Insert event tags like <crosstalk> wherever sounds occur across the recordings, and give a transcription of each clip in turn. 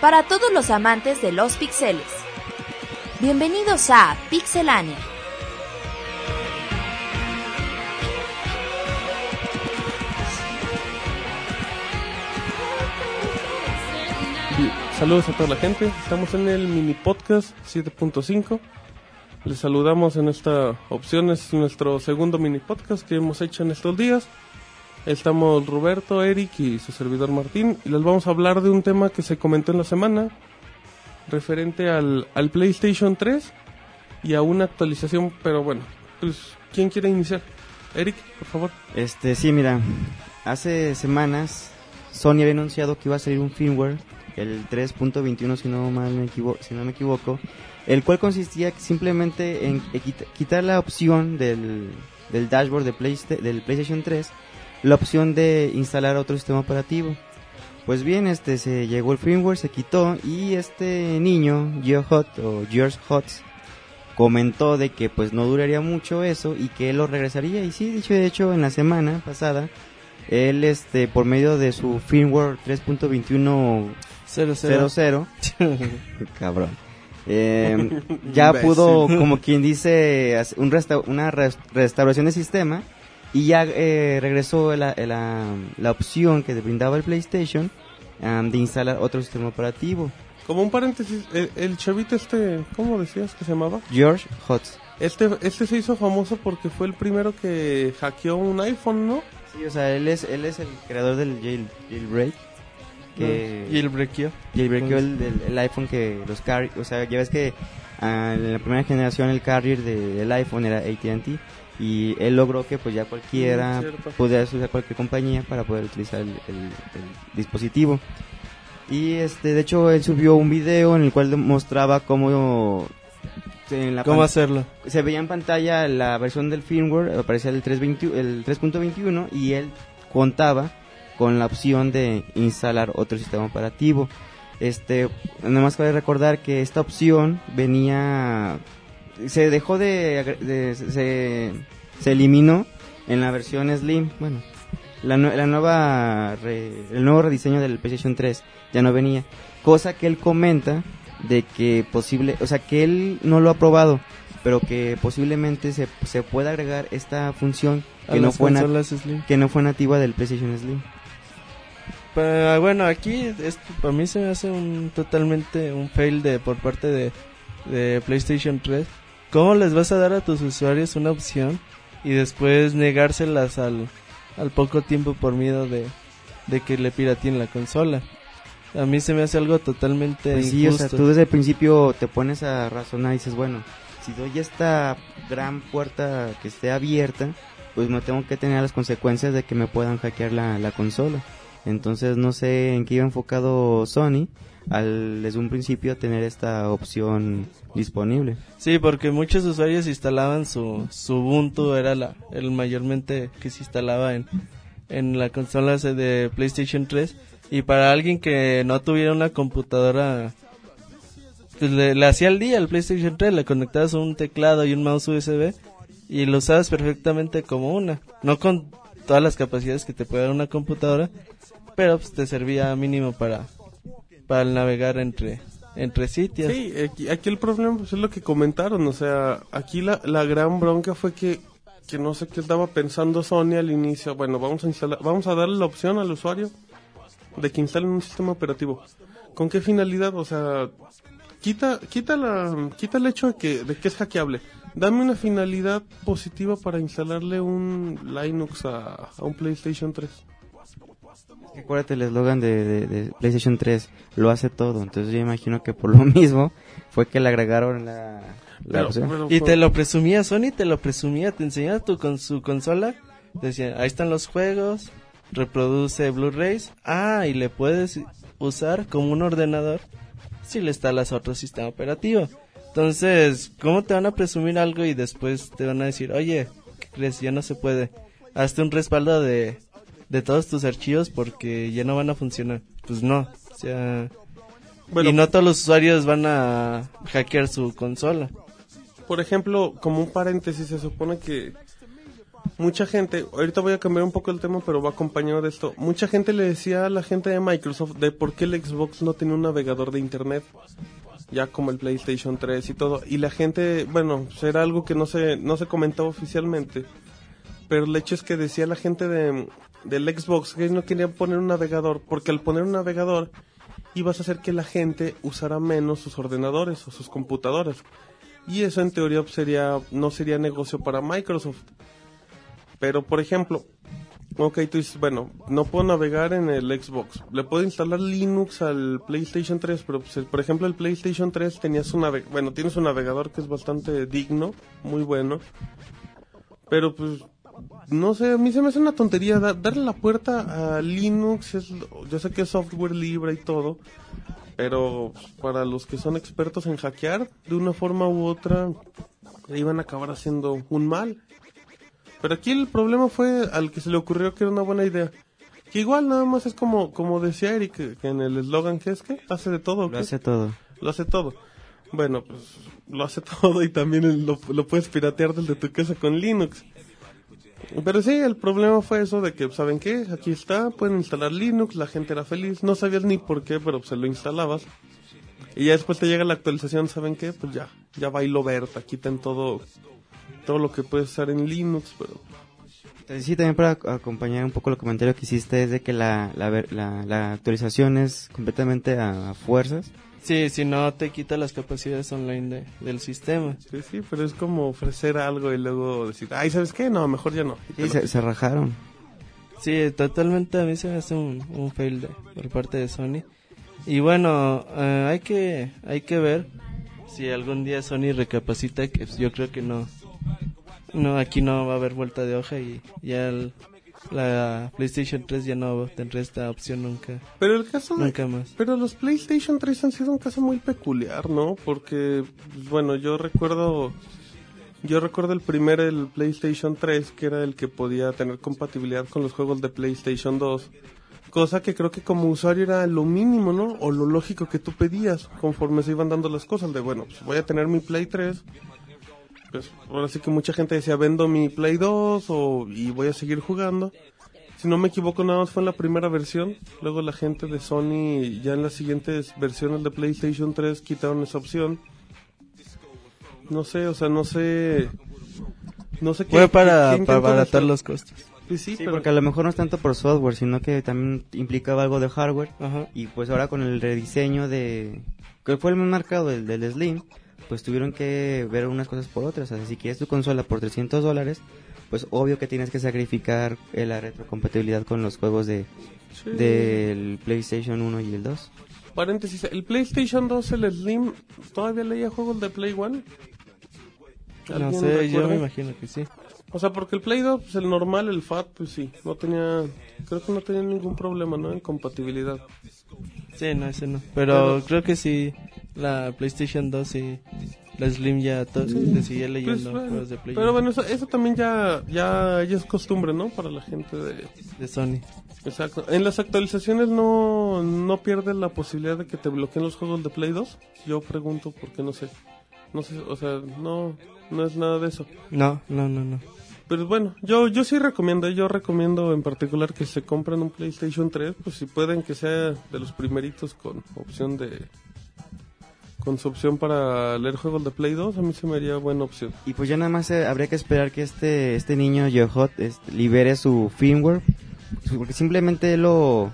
Para todos los amantes de los pixeles, bienvenidos a Pixelania. Saludos a toda la gente. Estamos en el mini podcast 7.5. Les saludamos en esta opción. Es nuestro segundo mini podcast que hemos hecho en estos días. Estamos Roberto, Eric y su servidor Martín. Y les vamos a hablar de un tema que se comentó en la semana referente al, al PlayStation 3 y a una actualización. Pero bueno, pues, ¿quién quiere iniciar? Eric, por favor. Este, sí, mira, hace semanas Sony había anunciado que iba a salir un firmware el 3.21 si no mal me equivoco, si no me equivoco, el cual consistía simplemente en quitar la opción del, del dashboard de del PlayStation 3, la opción de instalar otro sistema operativo. Pues bien, este se llegó el firmware, se quitó y este niño, GeoHot o George Hotz, comentó de que pues no duraría mucho eso y que él lo regresaría y sí, dicho de hecho en la semana pasada él este por medio de su firmware 3.21 0-0. <laughs> <laughs> Cabrón. Eh, ya pudo, como quien dice, un una restauración de sistema y ya eh, regresó la, la, opción que brindaba el PlayStation de instalar otro sistema operativo. Como un paréntesis, el, chavito este, ¿cómo decías que se llamaba? George Hotz. Este, este se hizo famoso porque fue el primero que hackeó un iPhone, ¿no? Sí, o sea, él es, él es el creador del jailbreak que y el brequeo y el brequeo el, iPhone que los carrier o sea ya ves que ah, en la primera generación el carrier del iPhone era AT&T y él logró que pues ya cualquiera mm, pudiera usar cualquier compañía para poder utilizar el, dispositivo. Y este de hecho él subió un video en el cual mostraba cómo en la ¿Cómo hacerlo? Se veía en pantalla la versión del firmware, aparecía el 3.21 y él contaba con la opción de instalar otro sistema operativo. Este, nada más cabe recordar que esta opción venía, se dejó de, se, se, eliminó en la versión Slim, bueno, la, la nueva, el nuevo rediseño del PlayStation 3 ya no venía, cosa que él comenta de que posible, o sea que él no lo ha probado, pero que posiblemente se, se pueda agregar esta función que no, fue que no fue nativa del PlayStation Slim. Pero, bueno, aquí esto para mí se me hace un totalmente un fail de por parte de, de PlayStation 3. ¿Cómo les vas a dar a tus usuarios una opción y después negárselas al, al poco tiempo por miedo de, de que le pirateen la consola? A mí se me hace algo totalmente pues sí, o sea, tú desde el principio te pones a razonar y dices, bueno, si doy esta gran puerta que esté abierta, pues me tengo que tener las consecuencias de que me puedan hackear la, la consola. Entonces no sé en qué iba enfocado Sony al desde un principio tener esta opción disponible. Sí, porque muchos usuarios instalaban su, su Ubuntu, era la, el mayormente que se instalaba en, en la consola de PlayStation 3 y para alguien que no tuviera una computadora pues le, hacía el día al PlayStation 3, le conectabas un teclado y un mouse USB y lo usabas perfectamente como una, no con todas las capacidades que te puede dar una computadora, pero pues, te servía mínimo para, para navegar entre, entre sitios. Sí, aquí, el problema pues, es lo que comentaron, o sea, aquí la, la gran bronca fue que, que no sé qué estaba pensando Sony al inicio, bueno, vamos a instalar, vamos a darle la opción al usuario de que instalen un sistema operativo. ¿Con qué finalidad? O sea, quita, quita, la, quita el hecho de que, de que es hackeable. Dame una finalidad positiva para instalarle un Linux a, a un PlayStation 3. Acuérdate el eslogan de, PlayStation 3, lo hace todo. Entonces yo imagino que por lo <laughs> mismo fue que le agregaron la, y te lo presumía Sony, te lo presumía, te enseñaba tu, con su consola. Decía, ahí están los juegos, reproduce Blu-rays. Ah, y le puedes usar como un ordenador si le instalas otro sistema operativo. Entonces, ¿cómo te van a presumir algo y después te van a decir, oye, ¿qué crees? Ya no se puede. Hazte un respaldo de de todos tus archivos porque ya no van a funcionar. Pues no, o sea... y no todos los usuarios van a hackear su consola. Por ejemplo, como un paréntesis, se supone que mucha gente, ahorita voy a cambiar un poco el tema, pero va acompañado de esto. Mucha gente le decía a la gente de Microsoft de por qué el Xbox no tenía un navegador de internet, ya como el PlayStation 3 y todo. Y la gente, bueno, era algo que no se, no se comentaba oficialmente, pero el hecho es que decía la gente de, del Xbox que no querían poner un navegador, porque al poner un navegador ibas a hacer que la gente usara menos sus ordenadores o sus computadoras. Y eso en teoría sería, no sería negocio para Microsoft. Pero por ejemplo, ok, tú dices, bueno, no puedo navegar en el Xbox. Le puedo instalar Linux al PlayStation 3, pero pues, por ejemplo el PlayStation 3 tenía su navegador, bueno, tienes un navegador que es bastante digno, muy bueno. Pero pues no sé, a mí se me hace una tontería darle la puerta a Linux, es, yo sé que es software libre y todo, pero para los que son expertos en hackear, de una forma u otra, iban a acabar haciendo un mal. Pero aquí el problema fue al que se le ocurrió que era una buena idea. Que igual nada más es como, como decía Eric que en el eslogan que es que hace de todo. Lo hace todo. Lo hace todo. Bueno, pues lo hace <laughs> todo y también lo, lo puedes piratear desde tu casa con Linux. Pero sí, el problema fue eso de que, ¿saben qué? Aquí está, pueden instalar Linux, la gente era feliz, no sabías ni por qué, pero se lo instalabas. Y ya después te llega la actualización, ¿saben qué? Pues ya, ya bailo Berta, quiten todo, todo lo que puedes usar en Linux, pero... Sí, también para acompañar un poco el comentario que hiciste es de que la, la, la, actualización es completamente a fuerzas Sí, si no te quita las capacidades online del sistema. Sí, sí, pero es como ofrecer algo y luego decir, ay, ¿sabes qué? No, mejor ya no. Sí, se, rajaron. Sí, totalmente a mí se me hace un, un fail de, por parte de Sony. Y bueno, eh, hay que hay que ver si algún día Sony recapacita, que yo creo que no. No, aquí no va a haber vuelta de hoja y ya el, la PlayStation 3 ya no tendrá esta opción nunca. Pero el caso nunca más. Pero los PlayStation 3 han sido un caso muy peculiar, ¿no? Porque pues, bueno, yo recuerdo yo recuerdo el primer el PlayStation 3 que era el que podía tener compatibilidad con los juegos de PlayStation 2. Cosa que creo que como usuario era lo mínimo, ¿no? O lo lógico que tú pedías conforme se iban dando las cosas. De bueno, pues voy a tener mi Play 3 pues ahora sí que mucha gente decía vendo mi Play 2 o, y voy a seguir jugando. Si no me equivoco, nada más fue en la primera versión. Luego la gente de Sony, ya en las siguientes versiones de PlayStation 3, quitaron esa opción. No sé, o sea, no sé. No sé qué. Fue para, para abaratar los costos. Pues sí, pero... porque a lo mejor no es tanto por software, sino que también implicaba algo de hardware. Y pues ahora con el rediseño de. que fue el más marcado, el del Slim pues tuvieron que ver unas cosas por otras. O sea, si quieres tu consola por 300 dólares, pues obvio que tienes que sacrificar eh, la retrocompatibilidad con los juegos de del PlayStation 1 y el 2. Paréntesis, ¿el PlayStation 2, el Slim, todavía leía juegos de Play 1? No sé, yo me imagino que sí. O sea, porque el Play 2, pues el normal, el FAT, pues sí, no tenía, creo que no tenía ningún problema, ¿no? En compatibilidad. Sí, no, ese no. Pero, creo que sí, la PlayStation 2 y la Slim ya sí. sigue leyendo pues, juegos de Play. Pero bueno, eso, eso, también ya, ya, es costumbre, ¿no? Para la gente de... De Sony. Exacto. En las actualizaciones no, no pierdes la posibilidad de que te bloqueen los juegos de Play 2. Yo pregunto porque no sé. No sé, o sea, no, no es nada de eso. No, no, no, no. Pero bueno, yo, yo sí recomiendo, yo recomiendo en particular que se compren un PlayStation 3, pues si pueden que sea de los primeritos con opción de, con su opción para leer juegos de Play 2, a mí se me haría buena opción. Y pues ya nada más eh, habría que esperar que este este niño Yohot este, libere su firmware, porque simplemente lo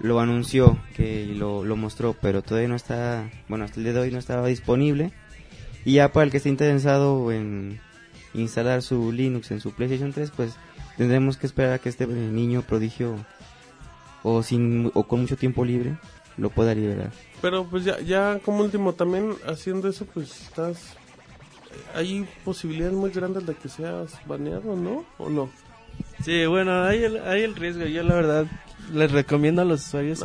lo anunció, que lo, lo mostró, pero todavía no está, bueno, hasta el día de hoy no estaba disponible. Y ya para el que esté interesado en instalar su Linux en su PlayStation 3, pues tendremos que esperar a que este niño prodigio o sin o con mucho tiempo libre lo pueda liberar. Pero pues ya, ya como último, también haciendo eso, pues estás... Hay posibilidades muy grandes de que seas baneado, ¿no? ¿O no? Sí, bueno, hay el, hay el riesgo. Yo la verdad les recomiendo a los usuarios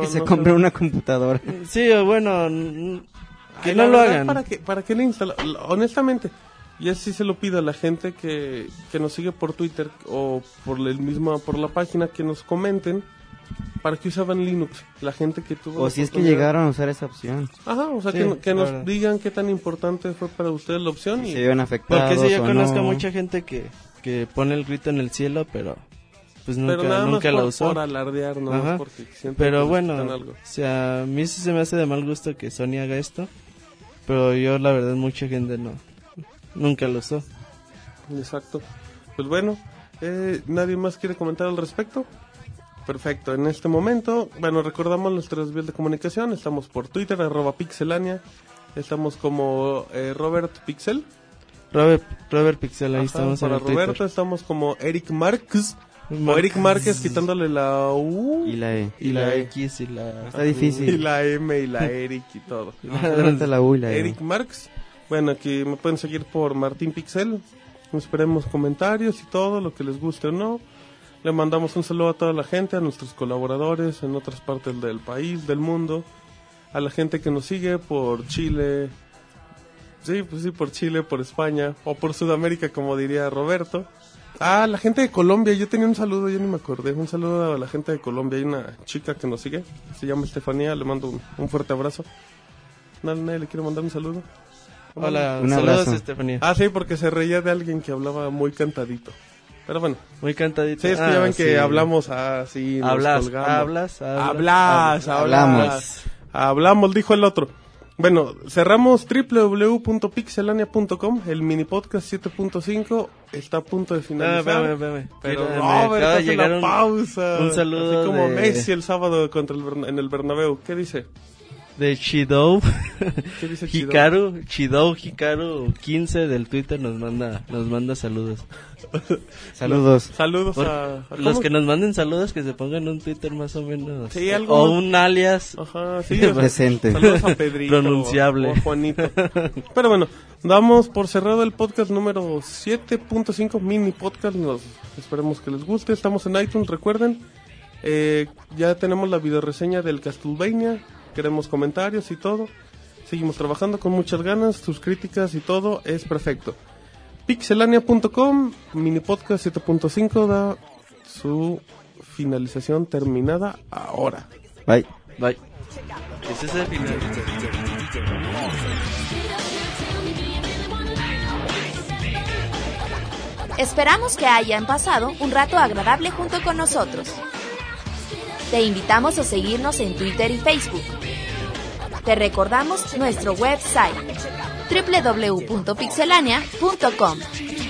que, se compren una computadora. Sí, bueno, que no lo hagan. ¿Para qué, para qué le instala? Honestamente, y así se lo pido a la gente que, que nos sigue por Twitter o por el mismo, por la página que nos comenten ¿Para qué usaban Linux? La gente que tuvo... O si es que llegaron a usar esa opción. Ajá, o sea, que, nos digan qué tan importante fue para ustedes la opción. Y, se ven afectados Porque si yo conozco mucha gente que, que pone el grito en el cielo, pero pues nunca, Pero nada nunca más la por, usó. por alardear, no Ajá. porque Pero que bueno, algo. o sea, a mí sí se me hace de mal gusto que Sony haga esto, pero yo la verdad mucha gente no, nunca lo usó. Exacto. Pues bueno, eh, ¿nadie más quiere comentar al respecto? Perfecto, en este momento, bueno, recordamos nuestras vías de comunicación, estamos por Twitter, arroba pixelania, estamos como eh, Robert Pixel, Robert, Robert Pixel, ahí Ajá, estamos en para el Twitter. Roberto estamos como Eric Marx, o. Eric Márquez quitándole la U, Y la E. Y la X y la... Está difícil. y la M y la <laughs> Eric y todo. <laughs> Adelante la U y la E. Eric Marx. Bueno, aquí me pueden seguir por Martín Pixel. Esperemos comentarios y todo, lo que les guste o no. Le mandamos un saludo a toda la gente, a nuestros colaboradores en otras partes del país, del mundo. A la gente que nos sigue por Chile. Sí, pues sí, por Chile, por España. O por Sudamérica, como diría Roberto. Ah, la gente de Colombia. Yo tenía un saludo, yo ni me acordé. Un saludo a la gente de Colombia. Hay una chica que nos sigue. Se llama Estefanía. Le mando un, un fuerte abrazo. ¿Nadie, nadie le quiere mandar un saludo? Hola, Un saludos abrazo. Estefanía. Ah, sí, porque se reía de alguien que hablaba muy cantadito. Pero bueno, Muy cantadito. sí, es que Ah, ya ven que sí. hablamos así. Hablas, hablas, hablas. Hablas, Hablamos. hablamos. Dijo el otro. Bueno, cerramos www.pixelania.com. El mini podcast 7.5 está a punto de Ah, finalizar. espérame, espérame. Pero Mira, me acaba de hace llegar la un- pausa. un saludo Así como de- Messi el sábado contra el en el Bernabéu. ¿Qué dice? De <laughs> Chidou. Hikaru, Chidou Hikaru 15 del Twitter nos manda nos manda saludos. <laughs> Saludos. Saludos a, a- los que nos manden saludos que se pongan un Twitter más o menos Sí, algo o un alias Ajá, <laughs> sí, o sea, Decente. Saludos a Pedrito. Pronunciable. O a Juanito. Pero bueno, damos por cerrado el podcast número 7.5 mini podcast. Nos, esperemos que les guste. Estamos en iTunes, recuerden. Eh, ya tenemos la videoreseña del Castlevania. Queremos comentarios y todo. Seguimos trabajando con muchas ganas. Sus críticas y todo es perfecto. Pixelania.com, mini podcast 7.5 da su finalización terminada ahora. Bye. Bye. Ese es el final. Esperamos que hayan pasado un rato agradable junto con nosotros. Te invitamos a seguirnos en Twitter y Facebook. Te recordamos nuestro website www.pixelania.com.